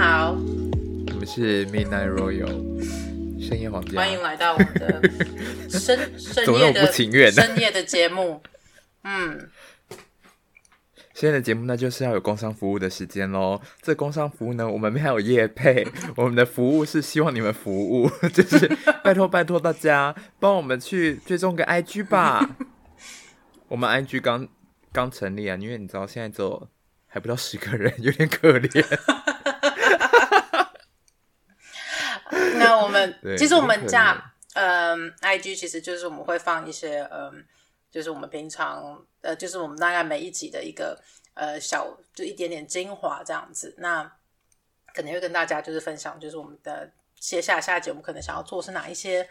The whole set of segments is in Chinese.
好，我们是 Midnight Royal 深夜皇家，欢迎来到我们的深 深夜的深夜的节目。嗯，现在的节目呢，就是要有工商服务的时间喽。这工商服务呢，我们没有业配，我们的服务是希望你们服务，就是拜托拜托大家帮我们去追踪个 IG 吧。我们 IG 刚刚成立啊，因为你知道现在只有还不到十个人，有点可怜。那我们 其实我们家嗯，IG 其实就是我们会放一些嗯，就是我们平常呃，就是我们大概每一集的一个呃小就一点点精华这样子。那可能会跟大家就是分享，就是我们的接下来下一集我们可能想要做是哪一些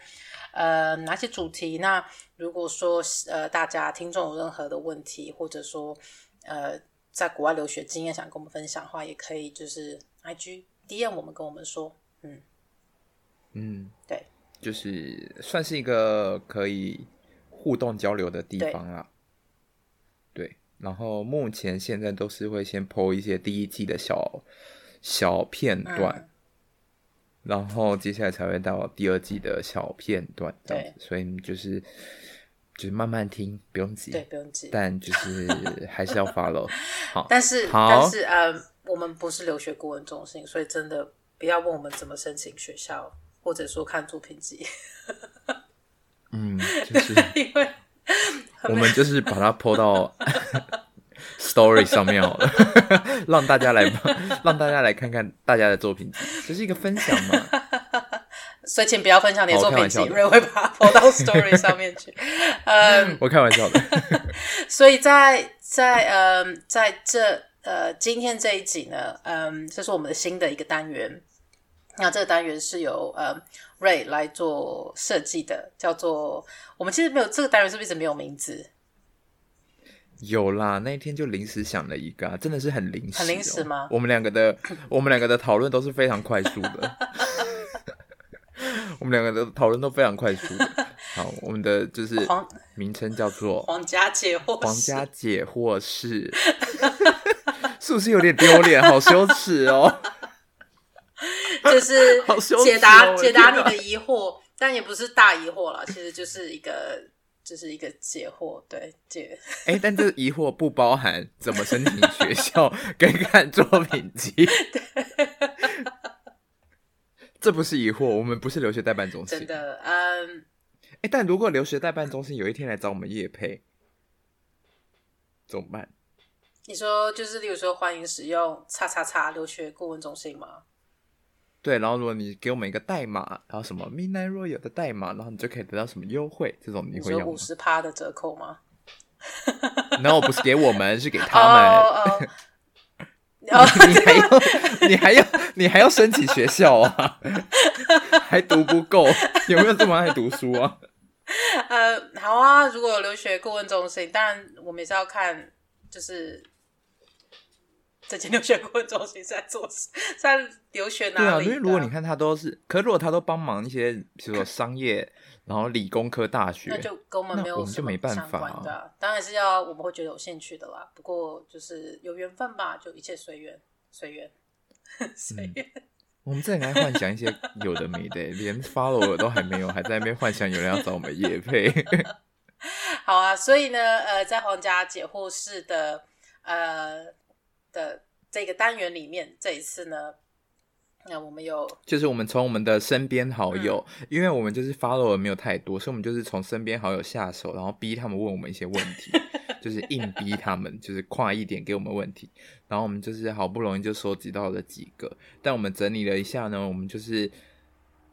呃哪些主题。那如果说呃大家听众有任何的问题，或者说呃在国外留学经验想跟我们分享的话，也可以就是 IG DM 我们跟我们说，嗯。嗯，对，就是算是一个可以互动交流的地方啦。对，对，然后目前现在都是会先 po 一些第一季的小小片段，嗯，然后接下来才会到第二季的小片段这样子。对，所以就是就是慢慢听，不用急，对，不用急，但就是还是要 follow。好，但是好但是呃，我们不是留学顾问中心，所以真的不要问我们怎么申请学校。或者说看作品集，嗯，就是因为我们就是把它 po 到 story 上面好了，让大家来让大家来看看大家的作品集，这是一个分享嘛。所以请不要分享你的作品集，因为会把它 po 到 story 上面去。嗯，我开玩笑的。所以在在嗯在这呃今天这一集呢，嗯，这是我们的新的一个单元。那这个单元是由呃 Ray 来做设计的，叫做我们其实没有这个单元是不是一直没有名字？有啦，那一天就临时想了一个，啊，真的是很临时，喔，很临时吗？我们两个的 我们两个的讨论都是非常快速的，我们两个的讨论都非常快速的。好，我们的就是名称叫做皇家解惑皇家解惑是，是不是有点丢脸？好羞耻哦！就是解答解答你的疑惑，但也不是大疑惑了，其实就是一个就是一个解惑，对解。哎、欸，但这个疑惑不包含怎么申请学校跟 看作品集。对，这不是疑惑，我们不是留学代办中心。真的，嗯。哎、欸，但如果留学代办中心有一天来找我们叶配，怎么办？你说就是，例如说，欢迎使用“叉叉叉”留学顾问中心吗？对，然后如果你给我们一个代码，然后什么 Midnight Royal 的代码，然后你就可以得到什么优惠，这种你会有？五十趴的折扣吗？然后不是给我们，是给他们。Oh, oh. 你还要，你还要，你还要申请学校啊？还读不够？有没有这么爱读书啊？呃，好啊，如果有留学顾问中心，当然我们也是要看，就是。这间留学顾问中心在做在留学哪里？对啊，因为如果你看他都是，可如果他都帮忙一些，比如说商业，然后理工科大学，那就跟我们没有，我们就没办法的。当然是要我们会觉得有兴趣的啦。不过就是有缘分吧，就一切随缘，随缘，随缘。我们这里还幻想一些有的没的，连 follower 都还没有，还在那边幻想有人要找我们夜配。好啊，所以呢，呃，在皇家解惑室的，呃。的这个单元里面，这一次呢，那我们有就是我们从我们的身边好友，嗯，因为我们就是 follow 没有太多，所以我们就是从身边好友下手，然后逼他们问我们一些问题，就是硬逼他们，就是快一点给我们问题，然后我们就是好不容易就收集到了几个，但我们整理了一下呢，我们就是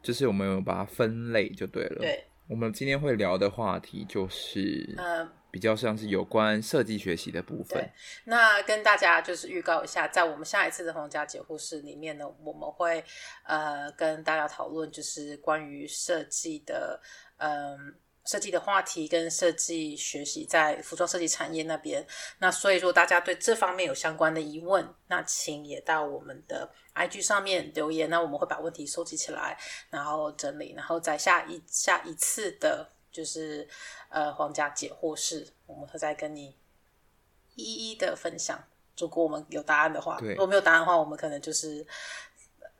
就是我们有把它分类就对了。对，我们今天会聊的话题就是嗯。比较像是有关设计学习的部分。那跟大家就是预告一下，在我们下一次的皇家解惑室里面呢，我们会呃跟大家讨论就是关于设计的嗯设计的话题跟设计学习在服装设计产业那边。那所以说大家对这方面有相关的疑问，那请也到我们的 IG 上面留言，那我们会把问题收集起来，然后整理，然后在下一下一次的。就是呃，皇家解惑室，我们会再跟你一一的分享。如果我们有答案的话，如果没有答案的话，我们可能就是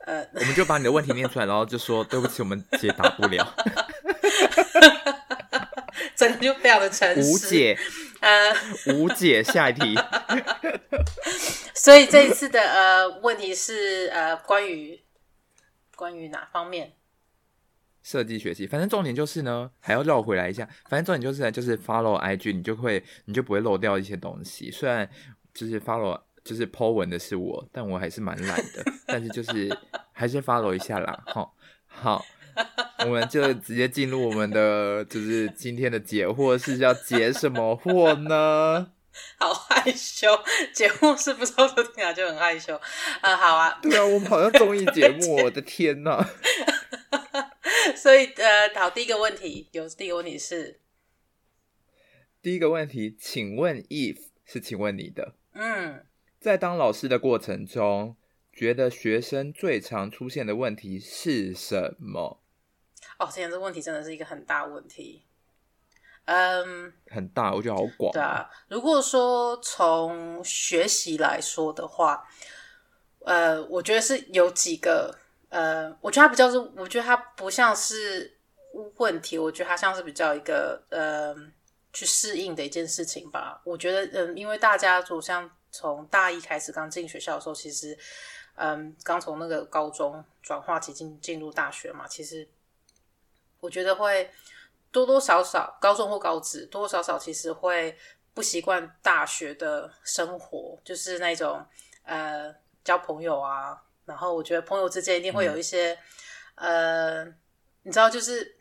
呃，我们就把你的问题念出来，然后就说对不起，我们解答不了。真的就非常的诚实。无解，呃，无解。下一题。所以这一次的呃问题是呃关于关于哪方面？设计学习，反正重点就是呢，还要绕回来一下。反正重点就是呢，就是 follow IG，你就会你就不会漏掉一些东西。虽然就是 follow 就是 po 文的是我，但我还是蛮懒的。但是就是还是 follow 一下啦。好，好，我们就直接进入我们的就是今天的解惑，是要解什么惑呢？好害羞，节目是不是说听起来就很害羞？啊、呃，好啊。对啊，我们好像综艺节目，我的天哪！所以，呃，好，第一个问题有第一个问题是，第一个问题，请问 if 是请问你的，嗯，在当老师的过程中，觉得学生最常出现的问题是什么？哦，天，这个问题真的是一个很大问题，嗯，很大，我觉得好广。对啊，如果说从学习来说的话，呃，我觉得是有几个。呃，我觉得它比较是，我觉得它不像是问题，我觉得它像是比较一个呃去适应的一件事情吧。我觉得，嗯、因为大家就像从大一开始刚进学校的时候，其实，嗯、呃，刚从那个高中转化起进进入大学嘛，其实我觉得会多多少少高中或高职多多少少其实会不习惯大学的生活，就是那种呃交朋友啊。然后我觉得朋友之间一定会有一些，嗯、呃，你知道，就是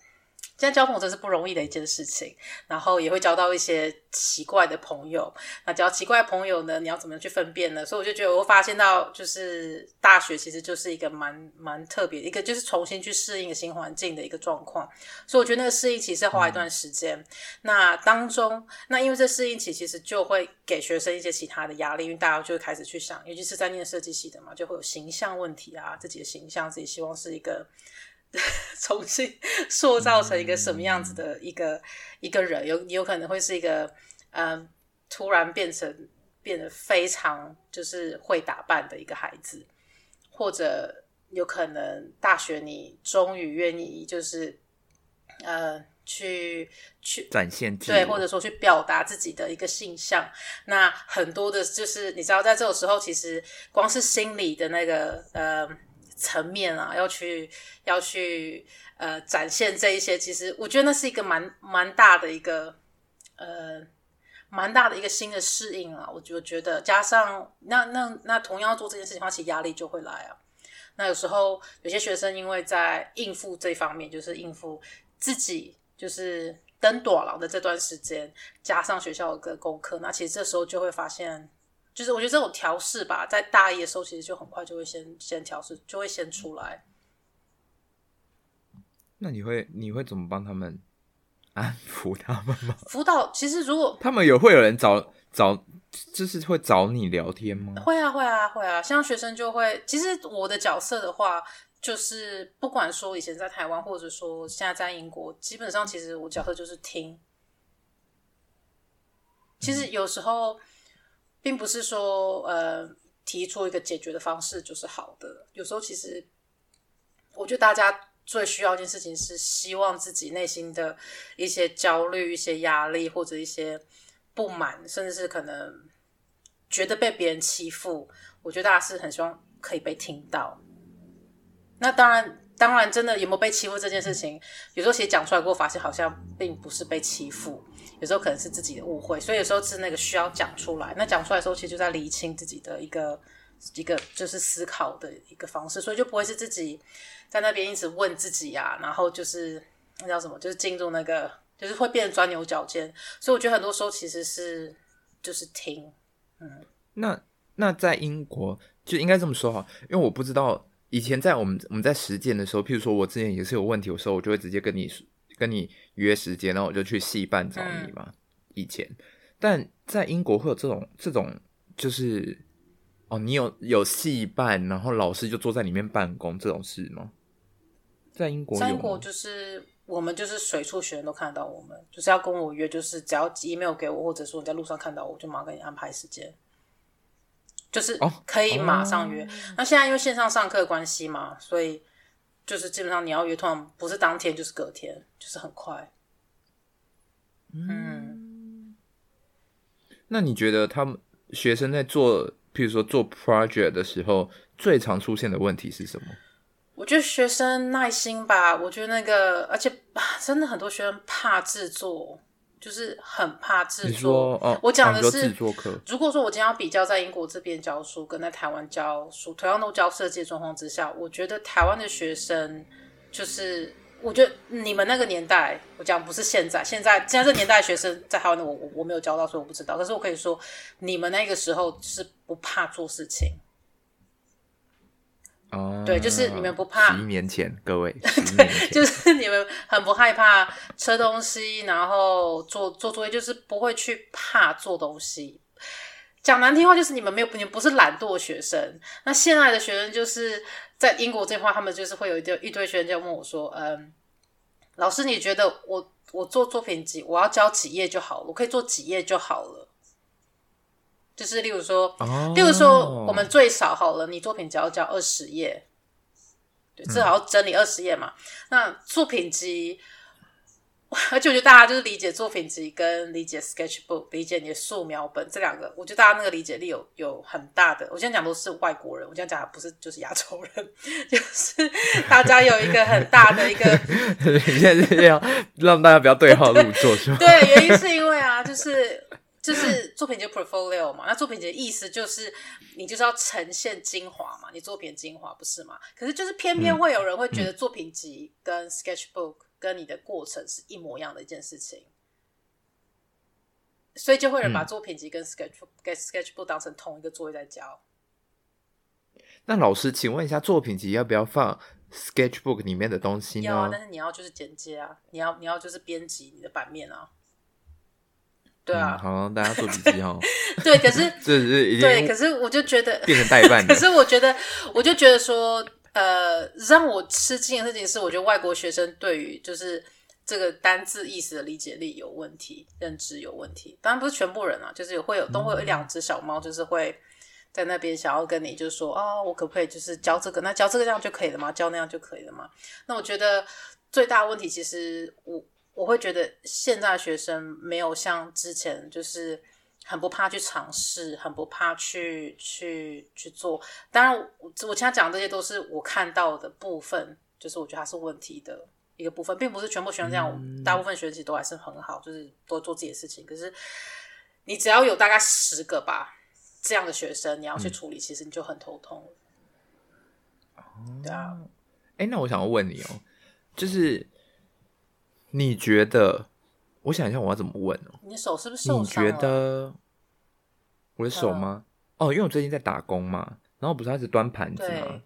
现在交朋友真是不容易的一件事情。然后也会交到一些奇怪的朋友。那交奇怪的朋友呢，你要怎么去分辨呢？所以我就觉得，我发现到，就是大学其实就是一个蛮蛮特别的一个，就是重新去适应新环境的一个状况。所以我觉得那个适应期是要花一段时间。嗯、那当中，那因为这适应期其实就会给学生一些其他的压力，因为大家就会开始去想，尤其是在念设计系的嘛，就会有形象问题啊，自己的形象，自己希望是一个。重新塑造成一个什么样子的一个、嗯、一个人，有有可能会是一个，嗯，突然变成变得非常就是会打扮的一个孩子，或者有可能大学你终于愿意就是，呃，去去展现对，或者说去表达自己的一个性向。那很多的，就是你知道，在这种时候，其实光是心理的那个，呃。层面啊，要去要去呃展现这一些，其实我觉得那是一个蛮蛮大的一个呃蛮大的一个新的适应啊。我就觉得加上那那那同样做这件事情的话，其实压力就会来啊。那有时候有些学生因为在应付这方面，就是应付自己就是登短廊的这段时间，加上学校的功课，那其实这时候就会发现。就是我觉得这种调试吧，在大一的时候其实就很快就会先先调试，就会先出来。那你会你会怎么帮他们 安抚他们吗？辅导其实如果他们有会有人找找，就是会找你聊天吗？会啊会啊会啊，像学生就会。其实我的角色的话，就是不管说以前在台湾，或者说现在在英国，基本上其实我角色就是听。其实有时候。并不是说，呃，提出一个解决的方式就是好的。有时候，其实我觉得大家最需要一件事情是，希望自己内心的一些焦虑、一些压力或者一些不满，甚至是可能觉得被别人欺负。我觉得大家是很希望可以被听到。那当然。当然，真的有没有被欺负这件事情，有时候其实讲出来过后，发现好像并不是被欺负，有时候可能是自己的误会，所以有时候是那个需要讲出来。那讲出来的时候，其实就在厘清自己的一个一个就是思考的一个方式，所以就不会是自己在那边一直问自己啊，然后就是那叫什么，就是进入那个就是会变得钻牛角尖。所以我觉得很多时候其实是就是听，嗯，那那在英国就应该这么说哈，因为我不知道。以前在我们我们在实践的时候，譬如说我之前也是有问题的时候，我就会直接跟你跟你约时间，然后我就去系办找你嘛。嗯、以前，但在英国会有这种这种，就是哦，你有有戏办，然后老师就坐在里面办公这种事吗？在英国，在英国就是我们就是随处学生都看得到我们，就是要跟我约，就是只要 email 给我，或者说你在路上看到我，就马上给你安排时间。就是可以马上约。哦、那现在因为线上上课关系嘛，所以就是基本上你要约，通常不是当天就是隔天，就是很快。嗯，嗯，那你觉得他们学生在做，譬如说做 project 的时候，最常出现的问题是什么？我觉得学生耐心吧，我觉得那个，而且真的很多学生怕制作，就是很怕制作。哦，我讲的是制作课。如果说我今天要比较在英国这边教书跟在台湾教书，同样都教设计的状况之下，我觉得台湾的学生就是，我觉得你们那个年代，我讲不是现在，现在现在这年代的学生在台湾的我我我没有教到，所以我不知道。可是我可以说，你们那个时候是不怕做事情。哦，对，就是你们不怕。十一年前，各位，对，就是你们很不害怕吃东西，然后做做作业，就是不会去怕做东西。讲难听话，就是你们没有，你们不是懒惰学生。那现在的学生，就是在英国这块，他们就是会有一堆一堆学生就问我说：“嗯，老师，你觉得我我做作品集，我要交几页就好了？我可以做几页就好了？”就是，例如说，例如说，我们最少好了，你作品只要交二十页，对，至少要整理二十页嘛。嗯、那作品集，而且我觉得大家就是理解作品集跟理解 sketchbook，理解你的素描本这两个，我觉得大家那个理解力有有很大的。我现在讲都是外国人，我现在讲的不是就是亚洲人，就是大家有一个很大的一个。你现在是要让大家不要对号入座是吗？对，原因是因为啊，就是。就是作品集 portfolio 嘛，那作品集的意思就是你就是要呈现精华嘛，你作品精华不是吗？可是就是偏偏会有人会觉得作品集跟 sketchbook 跟你的过程是一模一样的一件事情，所以就会有人把作品集跟 sketchbook 跟 sketchbook 当成同一个作业在教。那老师，请问一下，作品集要不要放 sketchbook 里面的东西呢？要啊，但是你要就是剪接啊，你要你要就是编辑你的版面啊。对啊，嗯、好，大家做笔记哦。对，可是 这是对，可是我就觉得变成代办。可是我觉得，我就觉得说，呃，让我吃惊的事情是，我觉得外国学生对于就是这个单字意思的理解力有问题，认知有问题。当然不是全部人啊，就是有会有都会有一两只小猫，就是会在那边想要跟你就说，哦，我可不可以就是教这个？那教这个这样就可以了吗？教那样就可以了吗？那我觉得最大的问题其实我。我会觉得现在学生没有像之前，就是很不怕去尝试，很不怕去去去做。当然，我我现在讲这些都是我看到的部分，就是我觉得它是问题的一个部分，并不是全部学生这样。嗯、大部分学生其实都还是很好，就是多做自己的事情。可是你只要有大概十个吧这样的学生，你要去处理，嗯、其实你就很头痛。哦，对啊。哎，那我想要问你哦，就是。你觉得？我想一下，我要怎么问哦？你手是不是受伤？你觉得我的手吗？哦，因为我最近在打工嘛，然后不是开始端盘子嘛，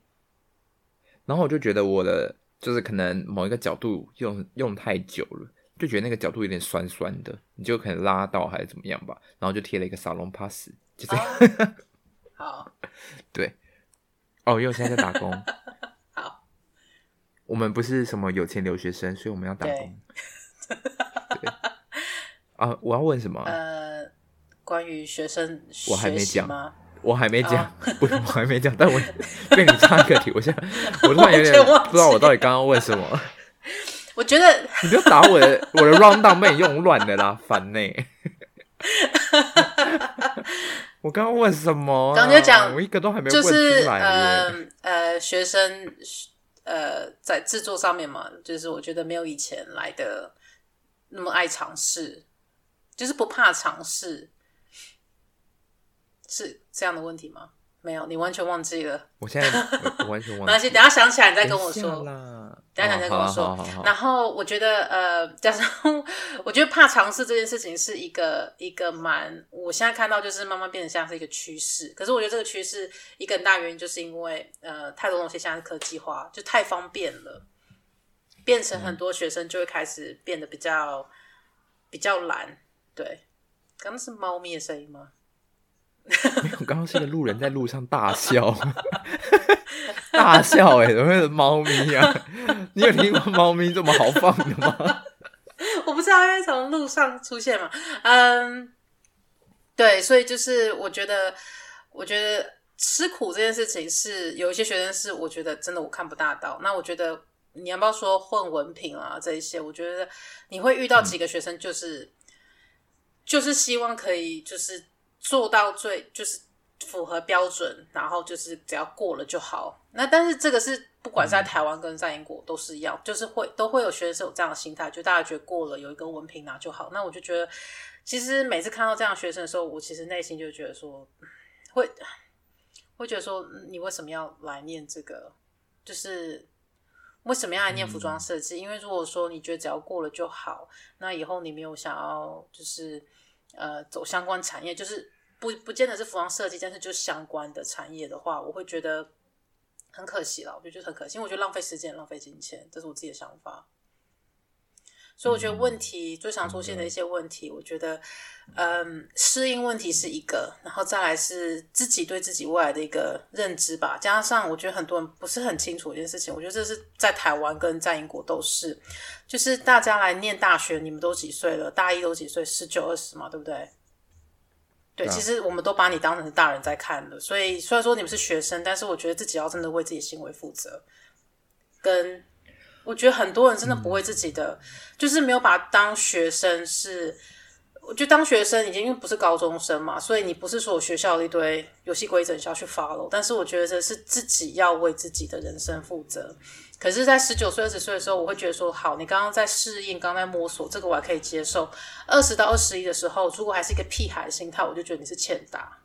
然后我就觉得我的就是可能某一个角度用用太久了，就觉得那个角度有点酸酸的，你就可能拉到还是怎么样吧，然后就贴了一个沙龙 pass，就这样。哦、好，对，哦，因为我现在在打工。我们不是什么有钱留学生，所以我们要打工。对，啊，我要问什么？呃，关于学生？我还没讲，我还没讲，不是，我还没讲。但我被你插一个题，我现在 我突然有点不知道我到底刚刚问什么。我觉得你不要打我的，我的 rundown 被你用乱的啦，烦呢。我刚刚问什么？刚刚就讲，我一个都还没问出来。就是呃呃，学生。呃，在制作上面嘛，就是我觉得没有以前来的那么爱尝试，就是不怕尝试，是这样的问题吗？没有，你完全忘记了。我现在 我完全忘记了。没关系，等下想起来你再跟我说。等下想起来再跟我说。然后我觉得，呃，加上我觉得怕尝试这件事情是一个一个蛮，我现在看到就是慢慢变得像是一个趋势。可是我觉得这个趋势一个很大原因就是因为，呃，太多东西现在是科技化，就太方便了，变成很多学生就会开始变得比较比较懒。对，刚刚是猫咪的声音吗？没有，刚刚是个路人在路上大笑，大笑哎、欸，怎么会是猫咪啊？你有听过猫咪这么豪放的吗？我不知道，因为从路上出现嘛。嗯，对，所以就是我觉得，我觉得吃苦这件事情是有一些学生是我觉得真的我看不大到。那我觉得你要不要说混文凭啊这一些？我觉得你会遇到几个学生，就是、嗯、就是希望可以就是做到最就是符合标准，然后就是只要过了就好。那但是这个是不管是在台湾跟在英国都是一样，嗯、就是会都会有学生是有这样的心态，就大家觉得过了有一个文凭拿就好。那我就觉得，其实每次看到这样的学生的时候，我其实内心就觉得说会。会觉得说，你为什么要来念这个？就是为什么要来念服装设计？嗯、因为如果说你觉得只要过了就好，那以后你没有想要就是呃走相关产业，就是不不见得是服装设计，但是就相关的产业的话，我会觉得很可惜了。我就觉得很可惜，因为我觉得浪费时间、浪费金钱，这是我自己的想法。所以我觉得问题最常出现的一些问题，我觉得，嗯，适应问题是一个，然后再来是自己对自己未来的一个认知吧。加上我觉得很多人不是很清楚一件事情，我觉得这是在台湾跟在英国都是，就是大家来念大学，你们都几岁了？大一都几岁？十九二十嘛，对不对？对，其实我们都把你当成是大人在看了。所以虽然说你们是学生，但是我觉得自己要真的为自己行为负责，跟。我觉得很多人真的不为自己的，嗯、就是没有把当学生是，我觉得当学生已经因为不是高中生嘛，所以你不是说学校的一堆游戏规则你需要去 follow，但是我觉得这是自己要为自己的人生负责。可是，在十九岁、二十岁的时候，我会觉得说，好，你刚刚在适应，刚刚在摸索，这个我还可以接受。二十到二十一的时候，如果还是一个屁孩的心态，我就觉得你是欠打。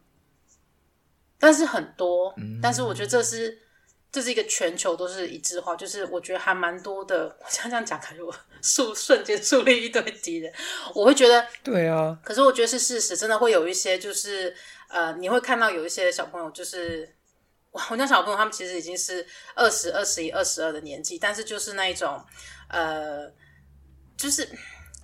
但是很多，嗯、但是我觉得这是。这是一个全球都是一致化，就是我觉得还蛮多的。我像这样讲，感觉我树瞬间树立一堆敌人。我会觉得，对啊。可是我觉得是事实，真的会有一些，就是呃，你会看到有一些小朋友，就是我我家小朋友，他们其实已经是二十二、十一、二十二的年纪，但是就是那一种呃，就是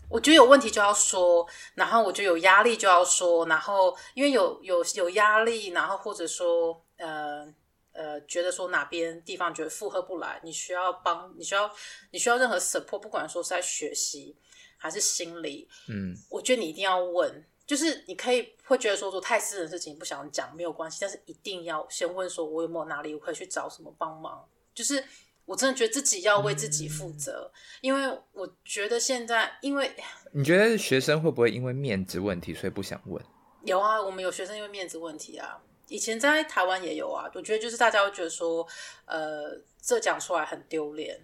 我觉得有问题就要说，然后我觉得有压力就要说，然后因为有有有压力，然后或者说呃。呃，觉得说哪边地方觉得负荷不来，你需要帮，你需要你需要任何 support，不管说是在学习还是心理，嗯，我觉得你一定要问，就是你可以会觉得说说太私人的事情不想讲没有关系，但是一定要先问说，我有没有哪里我可以去找什么帮忙？就是我真的觉得自己要为自己负责，嗯、因为我觉得现在，因为你觉得学生会不会因为面子问题所以不想问？有啊，我们有学生因为面子问题啊。以前在台湾也有啊，我觉得就是大家会觉得说，呃，这讲出来很丢脸，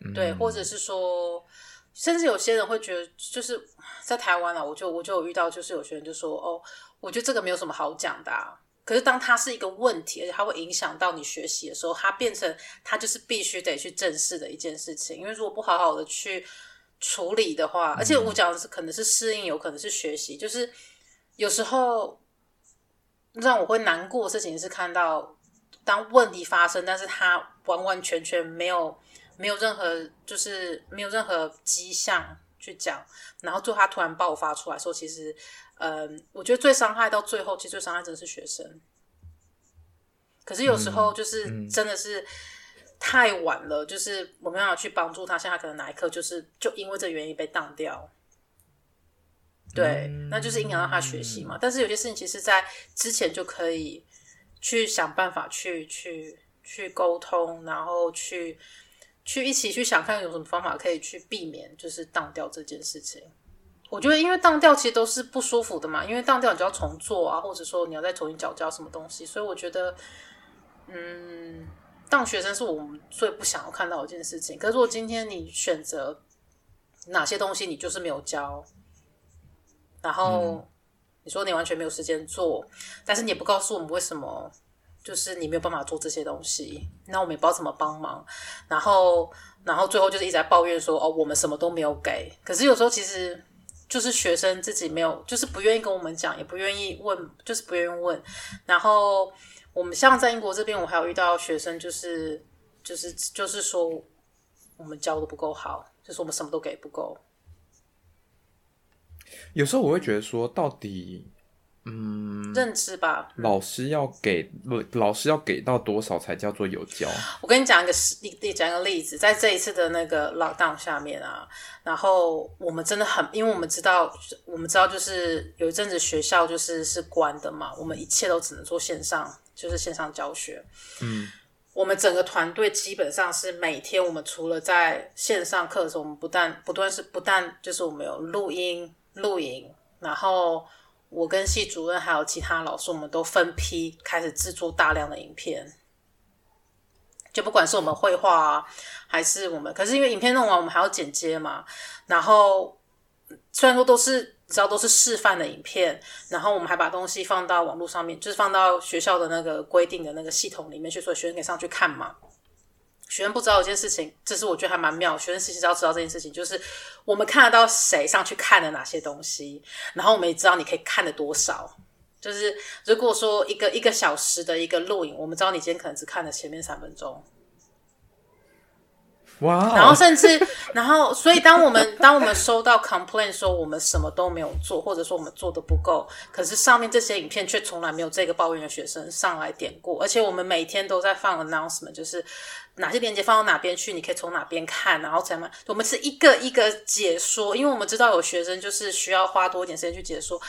嗯、对，或者是说，甚至有些人会觉得，就是在台湾啊，我就我就有遇到，就是有些人就说，哦，我觉得这个没有什么好讲的啊。可是当它是一个问题，而且它会影响到你学习的时候，它变成它就是必须得去正视的一件事情。因为如果不好好的去处理的话，而且我讲的是可能是适应，有可能是学习，就是有时候。让我会难过的事情是看到，当问题发生，但是他完完全全没有没有任何就是没有任何迹象去讲，然后最后他突然爆发出来说，其实，嗯，我觉得最伤害到最后，其实最伤害真的是学生。可是有时候就是真的是太晚了，就是我没办法去帮助他，现在可能哪一刻就是就因为这原因被当掉。对，那就是影响到他学习嘛。但是有些事情其实，在之前就可以去想办法去去去沟通，然后去去一起去想看有什么方法可以去避免，就是当掉这件事情。我觉得，因为当掉其实都是不舒服的嘛，因为当掉你就要重做啊，或者说你要再重新缴交什么东西。所以我觉得，嗯，当学生是我们最不想要看到的一件事情。可是如果今天你选择哪些东西，你就是没有交。然后你说你完全没有时间做，但是你也不告诉我们为什么，就是你没有办法做这些东西，那我们也不知道怎么帮忙。然后，然后最后就是一直在抱怨说，哦，我们什么都没有给。可是有时候其实就是学生自己没有，就是不愿意跟我们讲，也不愿意问，就是不愿意问。然后我们像在英国这边，我还有遇到学生，就是就是就是说我们教的不够好，就是我们什么都给不够。有时候我会觉得说，到底嗯，认知吧。老师要给老师要给到多少才叫做有教？我跟你讲一个实例，讲一个例子，在这一次的那个 lockdown 下面啊，然后我们真的很，因为我们知道，我们知道就是有一阵子学校就是是关的嘛，我们一切都只能做线上，就是线上教学。嗯，我们整个团队基本上是每天，我们除了在线上课的时候，我们不但不断是不但就是我们有录音录影，然后。我跟系主任还有其他老师，我们都分批开始制作大量的影片，就不管是我们绘画啊，还是我们，可是因为影片弄完，我们还要剪接嘛。然后虽然说都是，你知道都是示范的影片，然后我们还把东西放到网络上面，就是放到学校的那个规定的那个系统里面去，所以学生可以上去看嘛。学生不知道一件事情，这是我觉得还蛮妙。学生其实要知道这件事情，就是我们看得到谁上去看了哪些东西，然后我们也知道你可以看的多少。就是如果说一个一个小时的一个录影，我们知道你今天可能只看了前面三分钟。哇！Wow. 然后甚至，然后所以当我们当我们收到 complaint 说我们什么都没有做，或者说我们做的不够，可是上面这些影片却从来没有这个抱怨的学生上来点过，而且我们每天都在放 announcement，就是哪些链接放到哪边去，你可以从哪边看，然后怎么，我们是一个一个解说，因为我们知道有学生就是需要花多一点时间去解说。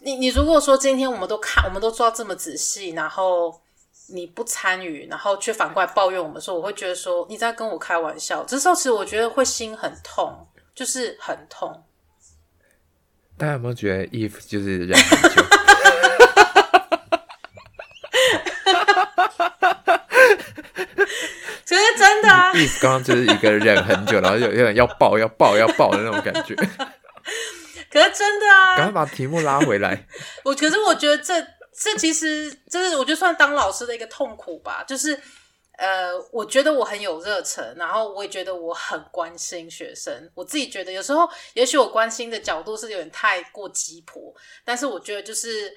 你你如果说今天我们都看，我们都做到这么仔细，然后。你不参与，然后却反过来抱怨我们说，我会觉得说你在跟我开玩笑。这时候其实我觉得会心很痛，就是很痛。大家有没有觉得 Eve 就是忍很久？其实刚刚就是一个忍很久，然后有有点要爆、要爆、要爆的那种感觉。可是真的啊，赶快把题目拉回来。我可是我觉得这。这其实这是我觉得算当老师的一个痛苦吧，就是呃，我觉得我很有热忱，然后我也觉得我很关心学生。我自己觉得有时候，也许我关心的角度是有点太过急迫，但是我觉得就是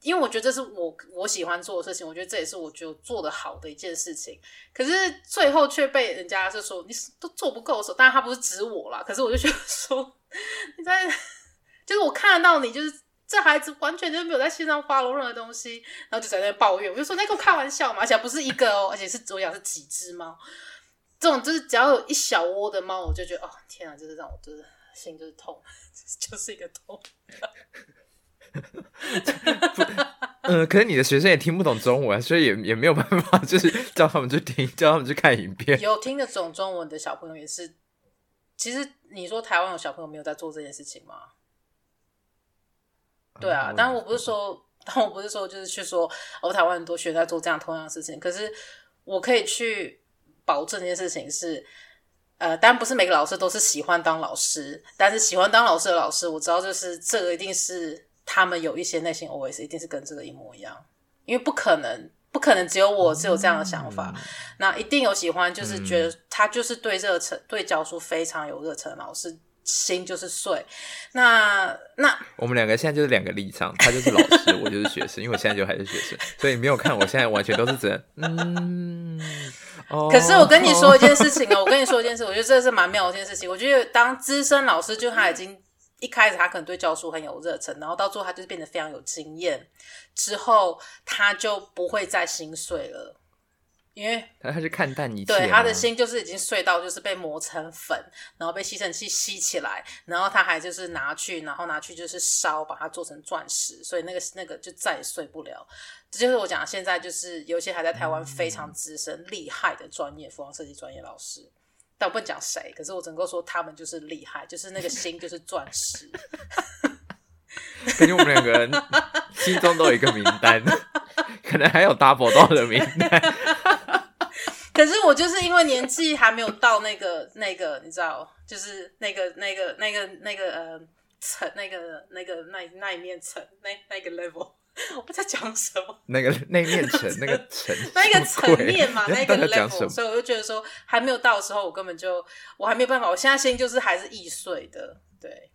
因为我觉得这是我我喜欢做的事情，我觉得这也是我觉得做得好的一件事情。可是最后却被人家是说你都做不够的时候，当然他不是指我啦，可是我就觉得说你在就是我看得到你就是。这孩子完全就没有在线上发了任何东西，然后就在那抱怨。我就说：“那跟我开玩笑嘛！”而且不是一个哦，而且是我养是几只猫。这种就是只要有一小窝的猫，我就觉得哦天啊，就是让我就是心就是痛，就是一个痛。嗯、呃，可是你的学生也听不懂中文，所以也也没有办法，就是叫他们去听，叫他们去看影片。有听得懂中文的小朋友也是。其实你说台湾有小朋友没有在做这件事情吗？对啊，但我不是说，但我不是说，就是去说，哦台湾很多学生在做这样同样的事情。可是我可以去保证这件事情是，呃，当然不是每个老师都是喜欢当老师，但是喜欢当老师的老师，我知道就是这个一定是他们有一些内心 OS，一定是跟这个一模一样，因为不可能，不可能只有我是有这样的想法，嗯、那一定有喜欢，就是觉得他就是对热忱，对教书非常有热忱老师。心就是碎，那那我们两个现在就是两个立场，他就是老师，我就是学生，因为我现在就还是学生，所以你没有看我现在完全都是这嗯，哦。可是我跟你说一件事情哦，我跟你说一件事，我觉得这是蛮妙的一件事情。我觉得当资深老师，就他已经一开始他可能对教书很有热忱，然后到最后他就是变得非常有经验，之后他就不会再心碎了。因为他是看淡一切，对他的心就是已经碎到就是被磨成粉，然后被吸尘器吸起来，然后他还就是拿去，然后拿去就是烧，把它做成钻石，所以那个那个就再也碎不了。这就是我讲现在就是有些还在台湾非常资深、嗯、厉害的专业服装设计专业老师，但我不能讲谁，可是我只能够说他们就是厉害，就是那个心就是钻石。感觉我们两个人心中都有一个名单，可能还有 double 到的名单。可是我就是因为年纪还没有到那个那个，你知道，就是那个那个那个那个呃层，那个那个那那一面层，那那个 level，我在讲什么？那个那面层，那个层，那个层面嘛，那个 level，所以我就觉得说还没有到的时候，我根本就我还没有办法。我现在心就是还是易碎的，对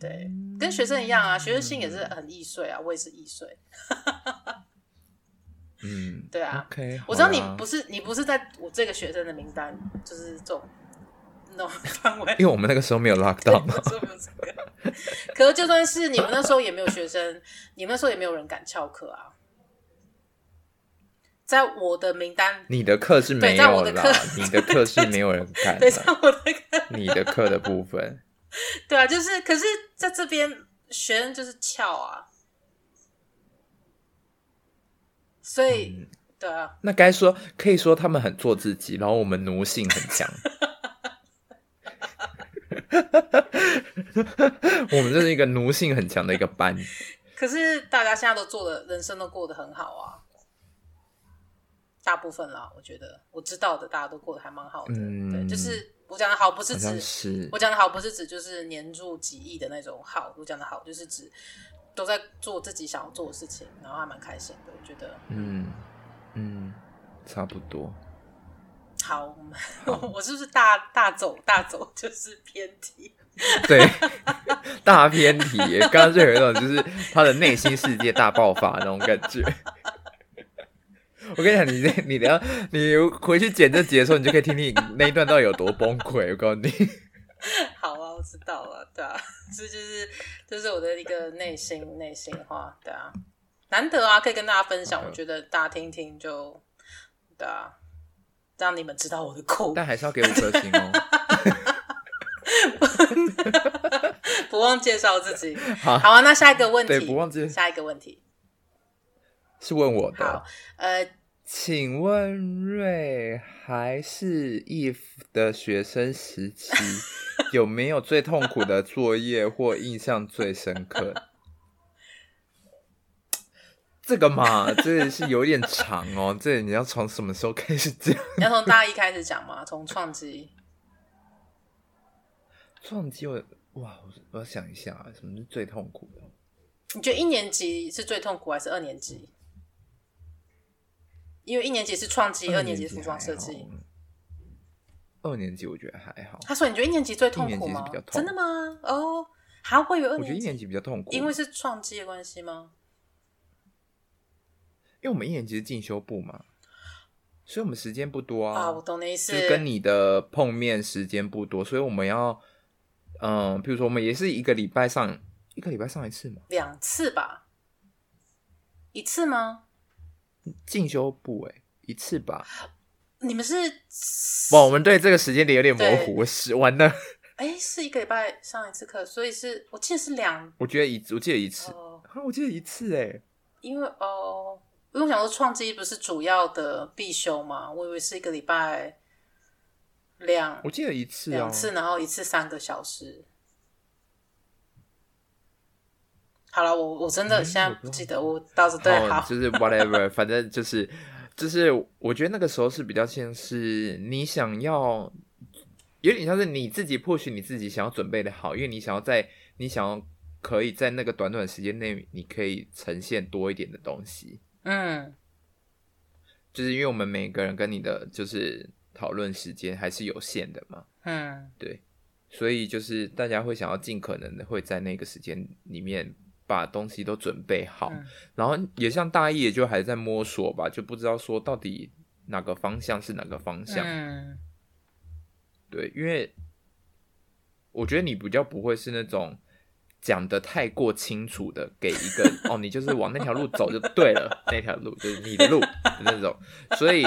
对，跟学生一样啊，学生心也是很易碎啊，我也是易碎。嗯，对啊，okay, 我知道你不是你不是在我这个学生的名单，就是这种 因为我们那个时候没有 lockdown 嘛。可是就算是你们那时候也没有学生，你们那时候也没有人敢翘课啊。在我的名单，你的课是没有啦，你的课是没有人敢。对，在我的课，你的课的部分，对啊，就是，可是在这边学生就是翘啊，所以，嗯、对啊，那该说可以说他们很做自己，然后我们奴性很强，我们这是一个奴性很强的一个班。可是大家现在都做的，人生都过得很好啊。大部分啦，我觉得我知道的，大家都过得还蛮好的。嗯，对，就是我讲的好，不是指是我讲的好，不是指就是年入几亿的那种好。我讲的好，就是指都在做自己想要做的事情，然后还蛮开心的。我觉得，嗯嗯，差不多。好，好 我是不是大大走大走就是偏题？对，大偏题。刚刚就有一种就是他的内心世界大爆发那种感觉。我跟你讲，你这你等下你回去剪这集的时候，你就可以听听那一段到底有多崩溃。我告诉你，好啊，我知道了，对啊，这就是这是我的一个内心内心话，对啊，难得啊，可以跟大家分享，我觉得大家听听就对啊，让你们知道我的苦，但还是要给五颗星哦，不忘介绍自己，好，好啊，那下一个问题，对，不忘记下一个问题。是问我的，好，呃，请问瑞还是 Eve 的学生时期，有没有最痛苦的作业或印象最深刻？这个嘛，这是有点长哦。这你要从什么时候开始讲？你要从大一开始讲吗？从创基？创基，我哇，我要想一下，什么是最痛苦的？你觉得一年级是最痛苦，还是二年级？因为一年级是创基，二年级是服装设计。二年级我觉得还好。他说：“你觉得一年级最痛苦吗？”真的吗？哦，还会有二年级。我觉得一年级比较痛苦，因为是创基的关系吗？因为我们一年级是进修部嘛，所以我们时间不多啊。啊，我懂你意思。就跟你的碰面时间不多，所以我们要，嗯，比如说我们也是一个礼拜上一个礼拜上一次嘛，两次吧？一次吗？进修部哎，一次吧。你们是？不，我们对这个时间点有点模糊，是完了。哎，是一个礼拜上一次课，所以是我记得是两。我觉得一，我记得一次。哦，我记得一次哎。因为哦，因为我想说创基不是主要的必修嘛，我以为是一个礼拜两。我记得一次，两次，然后一次三个小时。好了，我我真的现在不记得，我倒是对，好，就是 whatever，反正就是就是，我觉得那个时候是比较像是你想要，有点像是你自己 push 你自己想要准备的好，因为你想要在你想要可以在那个短短时间内，你可以呈现多一点的东西。嗯，就是因为我们每个人跟你的就是讨论时间还是有限的嘛。嗯，对，所以就是大家会想要尽可能的会在那个时间里面。把东西都准备好，嗯、然后也像大一，也就还在摸索吧，就不知道说到底哪个方向是哪个方向。嗯，对，因为我觉得你比较不会是那种讲得太过清楚的，给一个 哦，你就是往那条路走就对了，那条路就是你的路的那种，所以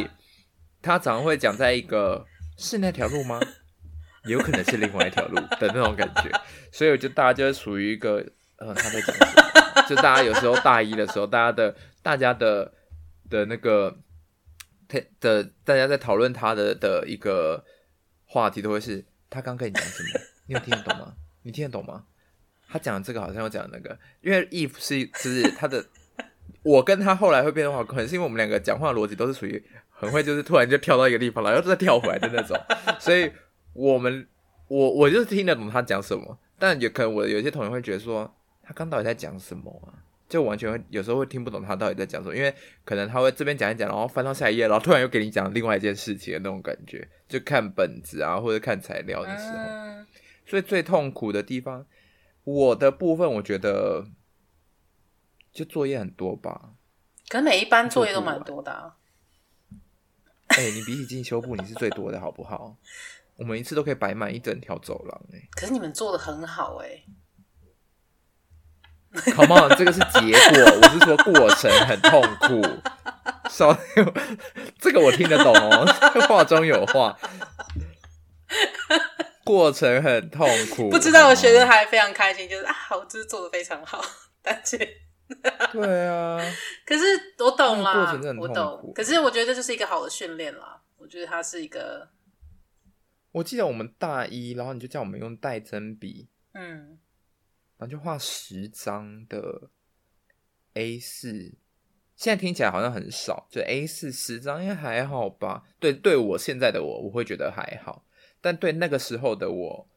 他常常会讲在一个是那条路吗？有可能是另外一条路的那种感觉，所以我觉得大家就是属于一个。嗯，他在讲什么？就大家有时候大一的时候，大家的大家的的那个，他的大家在讨论他的的一个话题，都会是他刚跟你讲什么？你有听得懂吗？你听得懂吗？他讲这个好像要讲那个，因为 Eve 是就是他的，我跟他后来会变得话，可能是因为我们两个讲话逻辑都是属于很会，就是突然就跳到一个地方，然后再跳回来的那种，所以我们我我就是听得懂他讲什么，但也可能我有些同学会觉得说。他刚到底在讲什么啊？就完全会有时候会听不懂他到底在讲什么，因为可能他会这边讲一讲，然后翻到下一页，然后突然又给你讲另外一件事情的那种感觉。就看本子啊，或者看材料的时候，嗯、所以最痛苦的地方，我的部分我觉得就作业很多吧。可能每一班作业都蛮多的啊。哎、欸，你比起进修部，你是最多的好不好？我们一次都可以摆满一整条走廊哎、欸。可是你们做的很好哎、欸。Come on，这个是结果，我是说过程很痛苦。少，这个我听得懂哦，话中有话。过程很痛苦，不知道我学生还非常开心，就是啊，我就是做的非常好，但是，对啊，可是我懂啦，过程真的很痛苦，我懂，可是我觉得这就是一个好的训练啦，我觉得它是一个，我记得我们大一，然后你就叫我们用带针笔，嗯，然后就画十张的 A 四。现在听起来好像很少，就 A 四十张应该还好吧？对，对我现在的我，我会觉得还好，但对那个时候的我，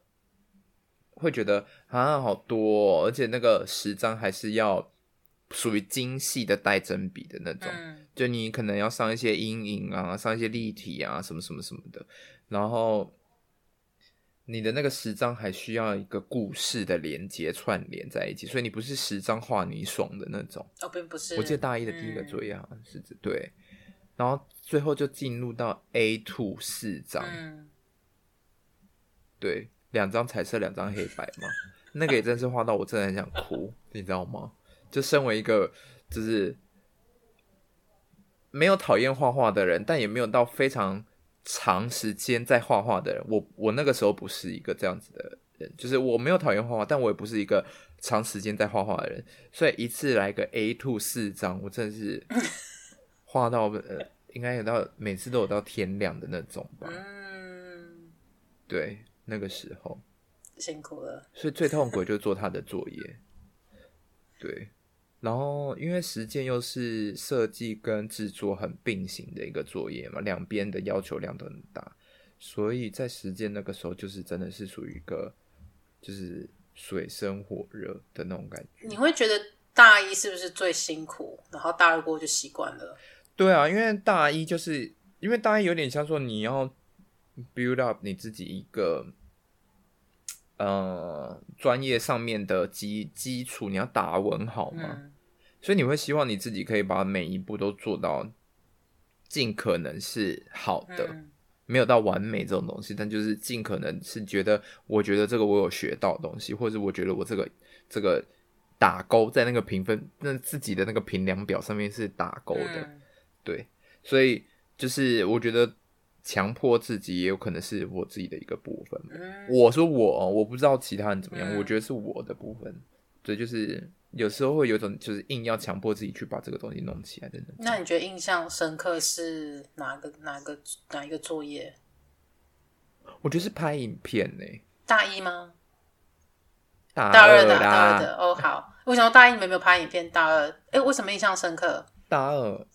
会觉得啊好多哦，而且那个十张还是要属于精细的带针笔的那种，嗯，就你可能要上一些阴影啊，上一些立体啊，什么什么什么的，然后。你的那个十张还需要一个故事的连接串联在一起，所以你不是十张画你爽的那种。哦，并不是。我记得大一的第一个作业好像是、嗯、对，然后最后就进入到 A two 四张，嗯、对，两张彩色，两张黑白嘛。那个也真是画到我真的很想哭，你知道吗？就身为一个就是没有讨厌画画的人，但也没有到非常。长时间在画画的人，我我那个时候不是一个这样子的人，就是我没有讨厌画画，但我也不是一个长时间在画画的人，所以一次来个 A two 四张，我真的是 画到呃，应该有到每次都有到天亮的那种吧。嗯，对，那个时候辛苦了，所以最痛苦就是做他的作业，对。然后，因为实践又是设计跟制作很并行的一个作业嘛，两边的要求量都很大，所以在实践那个时候，就是真的是属于一个就是水深火热的那种感觉。你会觉得大一是不是最辛苦？然后大二过就习惯了？对啊，因为大一就是因为大一有点像说你要 build up 你自己一个呃专业上面的基基础，你要打稳好吗。嗯。所以你会希望你自己可以把每一步都做到尽可能是好的，嗯，没有到完美这种东西，但就是尽可能是觉得，我觉得这个我有学到东西，或者我觉得我这个这个打勾在那个评分那自己的那个评量表上面是打勾的，嗯，对，所以就是我觉得强迫自己也有可能是我自己的一个部分。嗯，我说我，我不知道其他人怎么样，嗯，我觉得是我的部分，所以就是。有时候会有种就是硬要强迫自己去把这个东西弄起来的那你觉得印象深刻是哪个哪个哪一个作业？我觉得是拍影片呢。大一吗？大二，大二的，大二的。哦，好。为什么大一你们没有拍影片？大二，哎，为什么印象深刻？大二，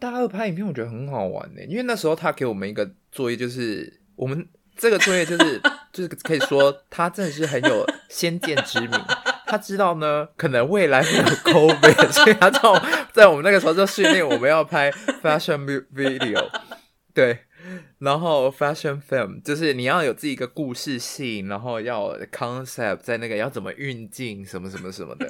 大二拍影片我觉得很好玩呢，因为那时候他给我们一个作业，就是我们这个作业就是 就是可以说他真的是很有先见之明。他知道呢，可能未来会有 COVID，所以他在在我们那个时候就训练我们要拍 fashion video，对，然后 fashion film 就是你要有自己一个故事性，然后要 concept 在那个要怎么运镜什么什么什么的。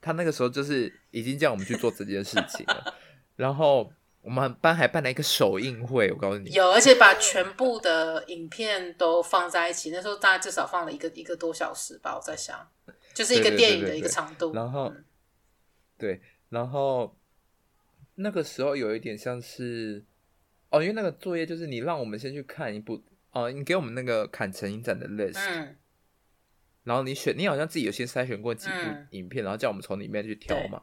他那个时候就是已经叫我们去做这件事情了，然后我们班还办了一个首映会，我告诉你，有，而且把全部的影片都放在一起，那时候大概至少放了一个一个多小时吧，我在想。就是一个电影的一个长度，然后，对，然后那个时候有一点像是，哦，因为那个作业就是你让我们先去看一部，哦，你给我们那个砍成影展的 list，嗯，然后你选，你好像自己有先筛选过几部影片，嗯，然后叫我们从里面去挑嘛，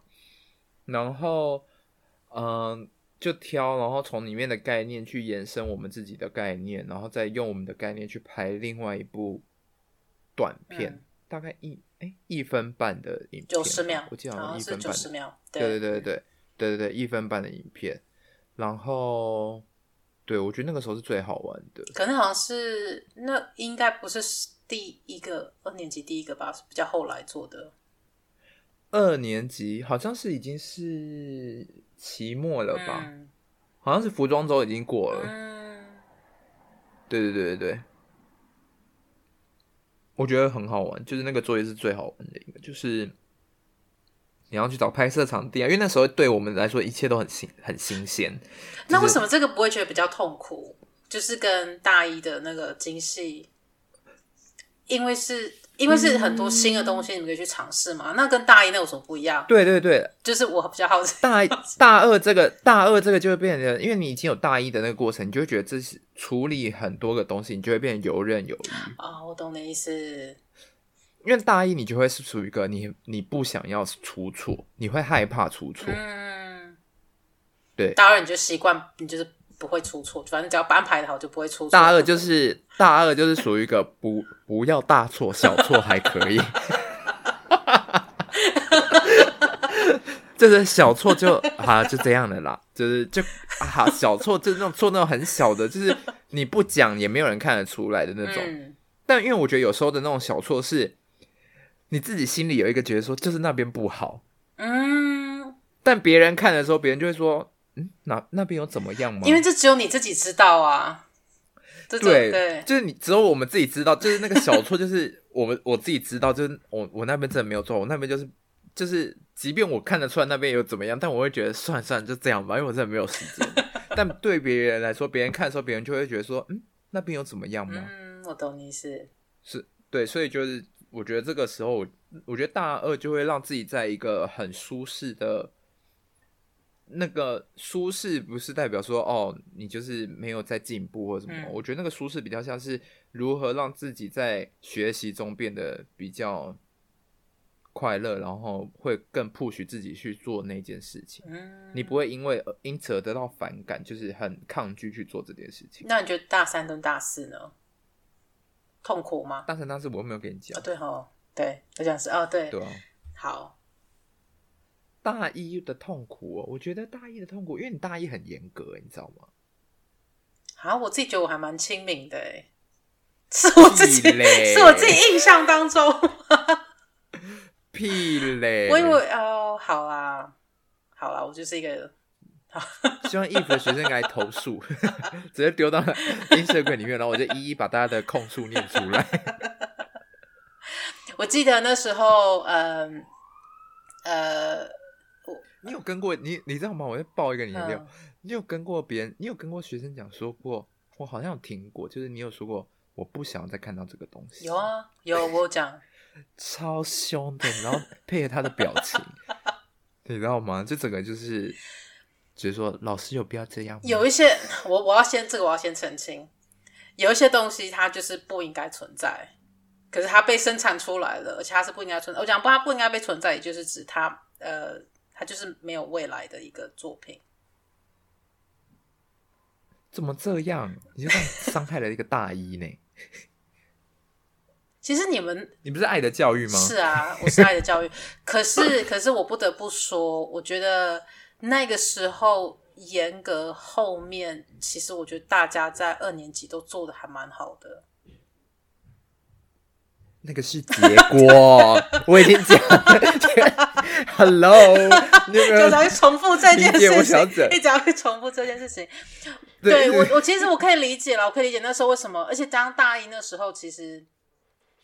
然后，嗯，就挑，然后从里面的概念去延伸我们自己的概念，然后再用我们的概念去拍另外一部短片，嗯，大概一。哎，一分半的影片，九十秒，我记得好像一分半，九十秒，对对对对对对对，一分半的影片。然后，对我觉得那个时候是最好玩的。可能好像是那应该不是第一个二年级第一个吧，是比较后来做的。二年级好像是已经是期末了吧？嗯、好像是服装周已经过了。嗯，对对对对对。我觉得很好玩，就是那个作业是最好玩的一个，就是你要去找拍摄场地啊，因为那时候对我们来说一切都很新很新鲜。那为什么这个不会觉得比较痛苦？就是跟大一的那个精细，因为是因为是很多新的东西，你们可以去尝试嘛。嗯、那跟大一那有什么不一样？对对对，就是我比较好奇。大大二这个大二这个就会变成，因为你已经有大一的那个过程，你就会觉得这是处理很多个东西，你就会变得游刃有余。啊、哦，我懂你的意思。因为大一你就会是属于一个你你不想要出错，你会害怕出错。嗯，对。大二你就习惯，你就是。不会出错，反正只要安排的好就不会出错。大二就是大二就是属于一个不不要大错，小错还可以。就是小错就啊就这样的啦，就是就啊小错就是那种错那种很小的，就是你不讲也没有人看得出来的那种。嗯、但因为我觉得有时候的那种小错是，你自己心里有一个觉得说就是那边不好，嗯，但别人看的时候，别人就会说。嗯，那那边有怎么样吗？因为这只有你自己知道啊。对对，就是你只有我们自己知道，就是那个小错，就是我们我自己知道，就是我我那边真的没有错，我那边就是就是，即便我看得出来那边有怎么样，但我会觉得算算，就这样吧，因为我真的没有时间。但对别人来说，别人看的时候，别人就会觉得说，嗯，那边有怎么样吗？嗯，我懂你意思。是对，所以就是我觉得这个时候，我觉得大二就会让自己在一个很舒适的。那个舒适不是代表说哦，你就是没有在进步或什么。嗯、我觉得那个舒适比较像是如何让自己在学习中变得比较快乐，然后会更 push 自己去做那件事情。嗯、你不会因为因此而得到反感，就是很抗拒去做这件事情。那你觉得大三跟大四呢？痛苦吗？大三、大四我没有跟你讲。哦、对哦，对，我讲是哦，对，对啊，好。大一的痛苦哦，我觉得大一的痛苦，因为你大一很严格，你知道吗？啊，我自己觉得我还蛮亲民的，哎，是我自己，嘞是我自己印象当中。屁嘞！我以为哦，好啦，好啦，我就是一个，希望 Eve 的学生来投诉，直接丢到 Instagram 里面，然后我就一一把大家的控诉念出来。我记得那时候，嗯，呃。呃你有跟过你你知道吗？我再爆一个你的料。嗯、你有跟过别人？你有跟过学生讲说过？我好像有听过，就是你有说过，我不想再看到这个东西。有啊，有我有讲，超凶的，然后配合他的表情，你知道吗？这整个就是，就是说老师有必要这样吗？有一些，我我要先这个我要先澄清，有一些东西它就是不应该存在，可是它被生产出来了，而且它是不应该存在。我讲不，它不应该被存在，也就是指它呃。它就是没有未来的一个作品，怎么这样？你就伤害了一个大一呢？其实你们，你不是爱的教育吗？是啊，我是爱的教育。可是，可是我不得不说，我觉得那个时候严格，后面其实我觉得大家在二年级都做的还蛮好的。那个是结果，我已经讲了。Hello，你有没有会重复这件事情？一直会重复这件事情。对，对我，我其实我可以理解了，我可以理解那时候为什么。而且当大一那时候，其实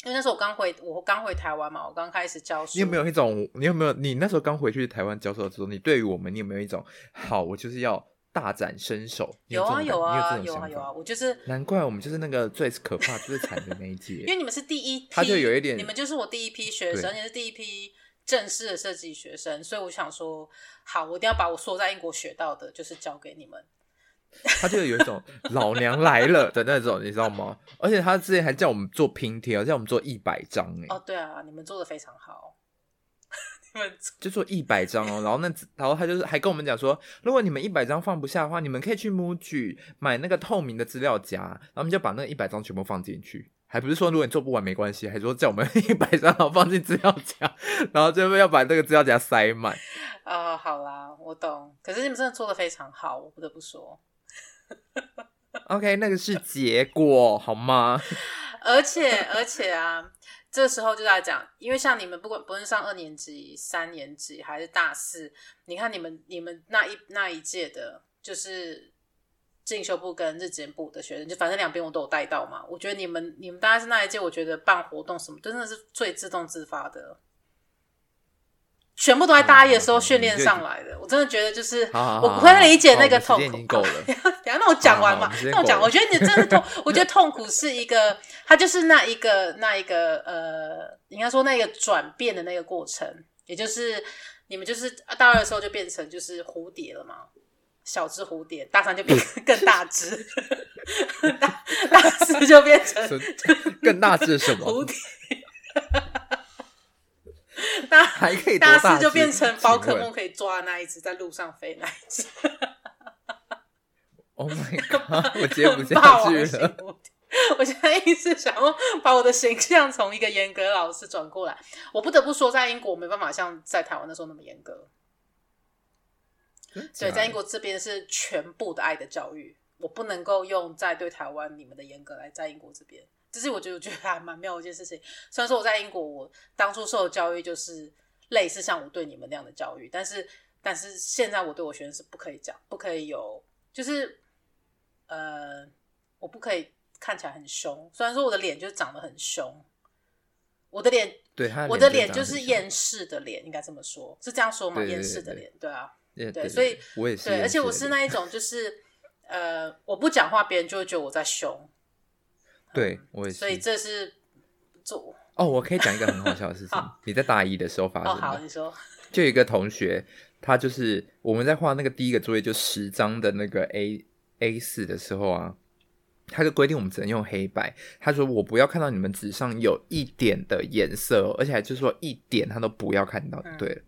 因为那时候我刚回，我刚回台湾嘛，我刚开始教书。你有没有一种？你有没有？你那时候刚回去台湾教授的时候，你对于我们，你有没有一种好？我就是要。大展身手，有啊有啊有啊有啊！我就是难怪我们就是那个最可怕、最惨的那一届，因为你们是第一批，他就有一点，你们就是我第一批学生，也是第一批正式的设计学生，所以我想说，好，我一定要把我所在英国学到的，就是交给你们。他就有一种 老娘来了的那种，你知道吗？而且他之前还叫我们做拼贴，叫我们做一百张，哎，哦，对啊，你们做的非常好。就做一百张哦，然后那然后他就是还跟我们讲说，如果你们一百张放不下的话，你们可以去 MUJI 买那个透明的资料夹，然后我们就把那一百张全部放进去，还不是说如果你做不完没关系，还说叫我们 一百张然后放进资料夹，然后最后要把这个资料夹塞满。啊、呃，好啦，我懂。可是你们真的做的非常好，我不得不说。OK，那个是结果好吗？而且而且啊。这时候就在讲，因为像你们不管不论上二年级、三年级还是大四，你看你们你们那一那一届的，就是进修部跟日检部的学生，就反正两边我都有带到嘛。我觉得你们你们大概是那一届，我觉得办活动什么真的是最自动自发的。全部都在大一的时候训练上来的。我真的觉得就是，我不会理解那个痛苦。已经够了，等下那我讲完嘛，那我讲。我觉得你真的痛，我觉得痛苦是一个，它就是那一个那一个呃，应该说那个转变的那个过程，也就是你们就是大二的时候就变成就是蝴蝶了嘛。小只蝴蝶，大三就变 更大只，大大四就变成更大只什么蝴蝶？大还可以大四就变成宝可梦可以抓的那一只，在路上飞那一只。Oh my god！我接不下去了。我现在一直想要把我的形象从一个严格老师转过来。我不得不说，在英国我没办法像在台湾那时候那么严格。对，在英国这边是全部的爱的教育，我不能够用在对台湾你们的严格来在英国这边，这是我觉得我觉得还蛮妙的一件事情。虽然说我在英国，我当初受的教育就是类似像我对你们那样的教育，但是但是现在我对我学生是不可以讲，不可以有，就是呃，我不可以看起来很凶。虽然说我的脸就长得很凶，我的脸对，我的脸就是厌世的脸，应该这么说，是这样说吗？厌世的脸，对啊。对，对，所以我也是，对，而且我是那一种，就是呃，我不讲话，别人就会觉得我在凶。对，我也是。所以这是做哦，我可以讲一个很好笑的事情。你在大一的时候发生的。好，你说。就有一个同学，他就是我们在画那个第一个作业，就十张的那个 A A 四的时候啊，他就规定我们只能用黑白。他说我不要看到你们纸上有一点的颜色，而且还就是说一点他都不要看到，对了。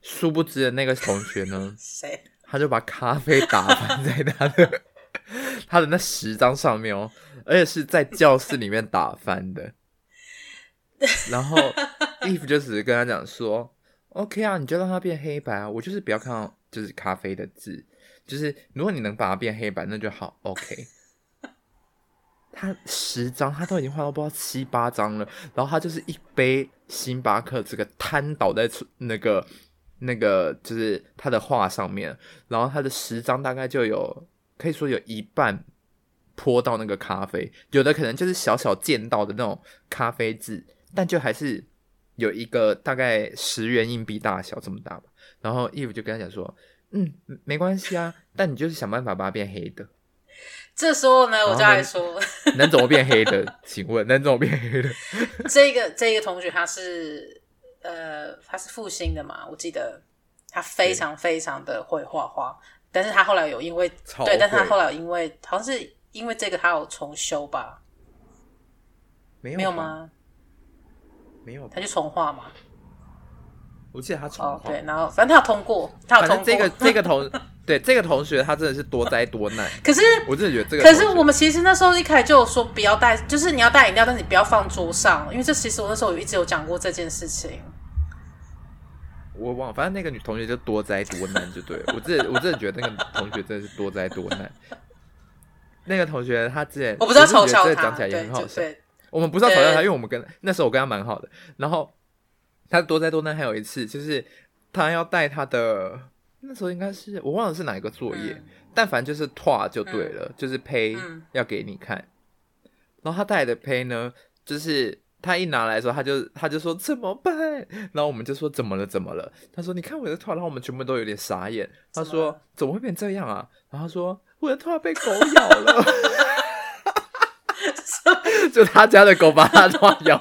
殊不知的那个同学呢，谁？他就把咖啡打翻在他的 他的那十张上面哦，而且是在教室里面打翻的。然后 Eve 就只是跟他讲说：“OK 啊，你就让它变黑白啊，我就是不要看到就是咖啡的字，就是如果你能把它变黑白，那就好。OK。”他十张他都已经画到不知道七八张了，然后他就是一杯星巴克这个瘫倒在那个。那个就是他的画上面，然后他的十张大概就有，可以说有一半泼到那个咖啡，有的可能就是小小溅到的那种咖啡渍，但就还是有一个大概十元硬币大小这么大吧。然后 Eve 就跟他讲说：“嗯，没关系啊，但你就是想办法把它变黑的。”这时候呢，我就来说，能怎么变黑的？请问能怎么变黑的？这个这个同学他是。呃，他是复兴的嘛？我记得他非常非常的会画画，但是他后来有因为对，但是他后来有因为好像是因为这个他有重修吧？没有没有吗？没有，他去重画嘛。我记得他重画，哦，对，然后反正他有通过，他有通过。这个 这个同对这个同学，他真的是多灾多难。可是我真的觉得这个，可是我们其实那时候一开始就有说不要带，就是你要带饮料，但是你不要放桌上，因为这其实我那时候有一直有讲过这件事情。我忘了，反正那个女同学就多灾多难，就对了。我真的我真的觉得那个同学真的是多灾多难。那个同学他之前我不知道嘲笑他，讲起来也很好笑。我们不是要嘲笑他，因为我们跟那时候我跟他蛮好的，然后。他多灾多难，还有一次就是他要带他的那时候应该是我忘了是哪一个作业，嗯、但反正就是画就对了，嗯、就是胚要给你看。嗯、然后他带的胚呢，就是他一拿来的时候，他就他就说怎么办？然后我们就说怎么了？怎么了？他说你看我的拓，然后我们全部都有点傻眼。他说怎么会变这样啊？然后他说我的拓被狗咬了，就他家的狗把他的话咬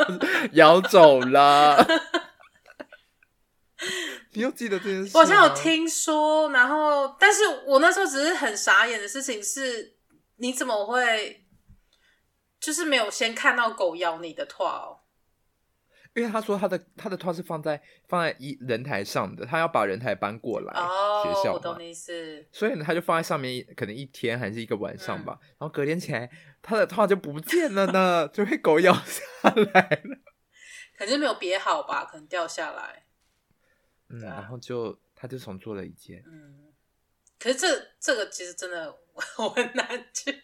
咬走了。你又记得这件事？我好像有听说，然后，但是我那时候只是很傻眼的事情是，你怎么会，就是没有先看到狗咬你的话哦？因为他说他的他的拓是放在放在一人台上的，他要把人台搬过来哦，学校，我懂你意思。所以呢，他就放在上面，可能一天还是一个晚上吧。嗯、然后隔天起来，他的拓就不见了呢，就被狗咬下来了。可能没有别好吧，可能掉下来。嗯，然后就他就重做了一件。嗯，可是这这个其实真的 我很难去，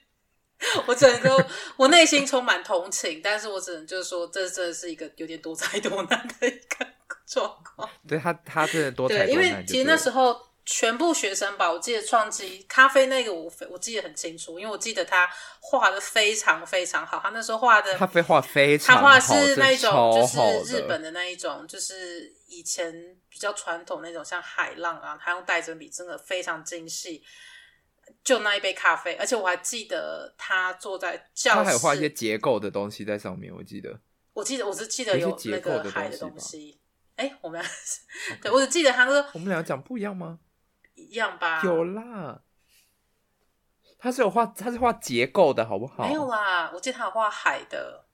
我只能说我内心充满同情，但是我只能就是说，这真的是一个有点多灾多难的一个状况。对他，他真的多灾多难。对，因为其实那时候全部学生吧，我记得创基咖啡那个我我记得很清楚，因为我记得他画的非常非常好，他那时候画的咖啡画非常好，他画是那一种就是日本的那一种，就是以前比较传统那种像海浪啊，他用带针笔真的非常精细，就那一杯咖啡，而且我还记得他坐在教室，他还有画一些结构的东西在上面，我记得，我记得我只记得有那个海的东西，哎，我们俩 对，我只记得他说我们俩讲不一样吗？一样吧，有啦，他是有画，他是画结构的，好不好？没有啦，我记得他有画海的。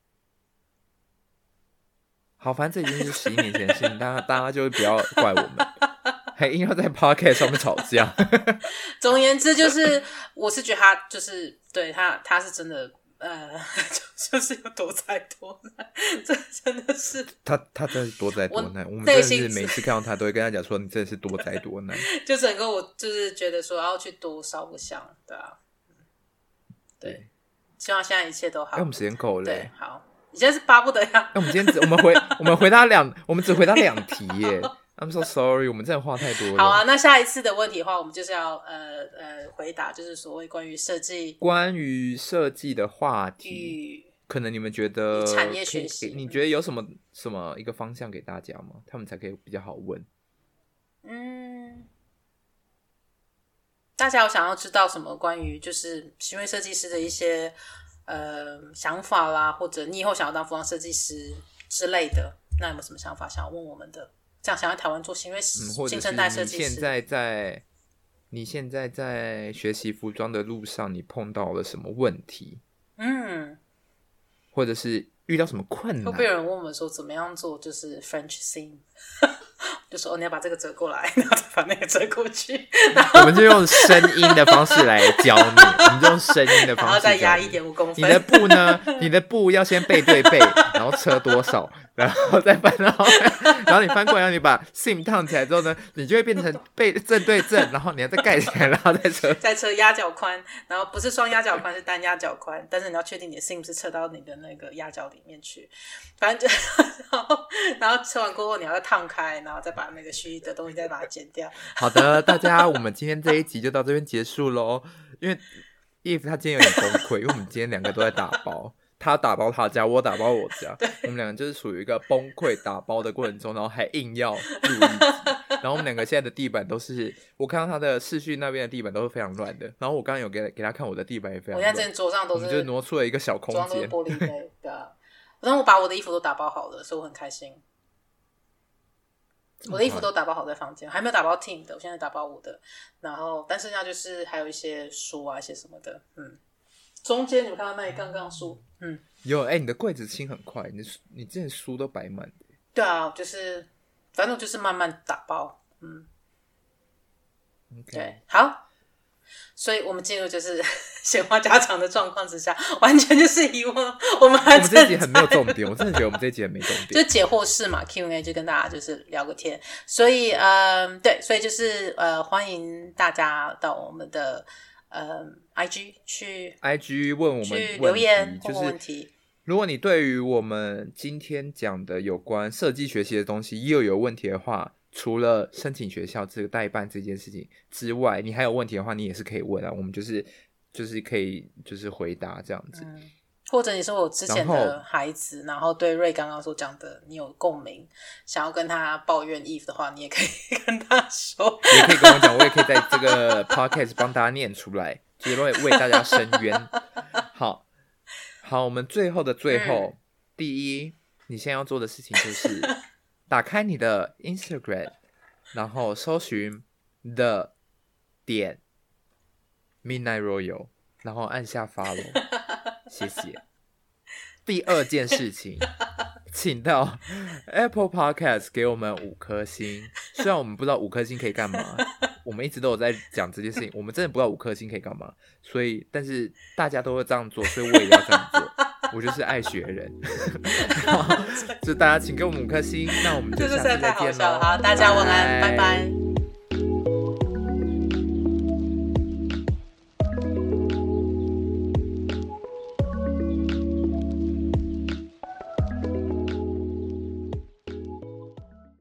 好，反正这已经是十一年前的事情，大家大家就会不要怪我们，还硬要在 podcast 上面吵架。总而言之，就是我是觉得他就是对他，他是真的。呃，就是有多灾多难，这真的是他，他真的是多灾多难。我，我们真的是每次看到他，都会跟他讲说：“你真的是多灾多难。”就整个我就是觉得说要去多烧个香，对啊，对，对希望现在一切都好。哎、欸，我们时间够了，对，好，你现在是巴不得呀？哎、欸，我们今天只我们回我们回答两，我们只回答两题耶。I'm so sorry，我们真的话太多了。好啊，那下一次的问题的话，我们就是要呃呃回答，就是所谓关于设计，关于设计的话题，可能你们觉得产业学习，你觉得有什么什么一个方向给大家吗？他们才可以比较好问。嗯，大家有想要知道什么关于就是行为设计师的一些呃想法啦，或者你以后想要当服装设计师之类的，那有没有什么想法想要问我们的？想想要台湾做新，因为新生代设计师。现在在，你现在在学习服装的路上，你碰到了什么问题？嗯，或者是遇到什么困难？会不会有人问我们说，怎么样做就是 French seam？就说哦，你要把这个折过来，然后再把那个折过去。我们就用声音的方式来教你，我们就用声音的方式，然后再压一点五公分。你的布呢？你的布要先背对背，然后车多少？然后再翻，然 后然后你翻过来，然后你把 seam 烫起来之后呢，你就会变成背正对正，然后你要再盖起来，然后再扯再扯压脚宽，然后不是双压脚宽，是单压脚宽，但是你要确定你的 seam 是车到你的那个压脚里面去，反正就然后 然后扯完过后你要再烫开，然后再把那个虚的东西再把它剪掉。好的，大家，我们今天这一集就到这边结束喽，因为 if 他今天有点崩溃，因为我们今天两个都在打包。他打包他家，我打包我家，我们两个就是属于一个崩溃打包的过程中，然后还硬要录一，然后我们两个现在的地板都是，我看到他的视讯那边的地板都是非常乱的，然后我刚刚有给给他看我的地板也非常乱，我现在这桌上都是，就挪出了一个小空间，玻璃杯，对啊，然后我把我的衣服都打包好了，所以我很开心，我的衣服都打包好在房间，还没有打包 Team 的，我现在打包我的，然后但剩下就是还有一些书啊，一些什么的，嗯。中间你们看到那里刚刚书，嗯，有哎、欸，你的柜子清很快，你你之前书都摆满。对啊，就是反正就是慢慢打包，嗯，okay. 对，好，所以我们进入就是 闲话家常的状况之下，完全就是以我我们还我们这集很没有重点，我真的觉得我们这集很没重点，就解惑式嘛，Q&A 就跟大家就是聊个天，所以嗯，对，所以就是呃，欢迎大家到我们的。呃，I G 去 I G 问我们去留言问问题，就是如果你对于我们今天讲的有关设计学习的东西又有问题的话，除了申请学校这个代办这件事情之外，你还有问题的话，你也是可以问啊。我们就是就是可以就是回答这样子。嗯或者你说我之前的孩子，然后，对瑞刚刚所讲的你有共鸣，想要跟他抱怨 Eve 的话，你也可以 跟他说，也可以跟我讲，我也可以在这个 podcast 帮大家念出来，也会为大家伸冤。好，好，我们最后的最后，嗯、第一，你现在要做的事情就是 打开你的 Instagram，然后搜寻 The 点 Midnight Royal，然后按下 Follow。谢谢。第二件事情，请到 Apple Podcast 给我们五颗星。虽然我们不知道五颗星可以干嘛，我们一直都有在讲这件事情。我们真的不知道五颗星可以干嘛，所以但是大家都会这样做，所以我也要这样做。我就是爱学人，就大家请给我们五颗星。那我们就下次再见了。好，大家晚安，拜拜。拜拜。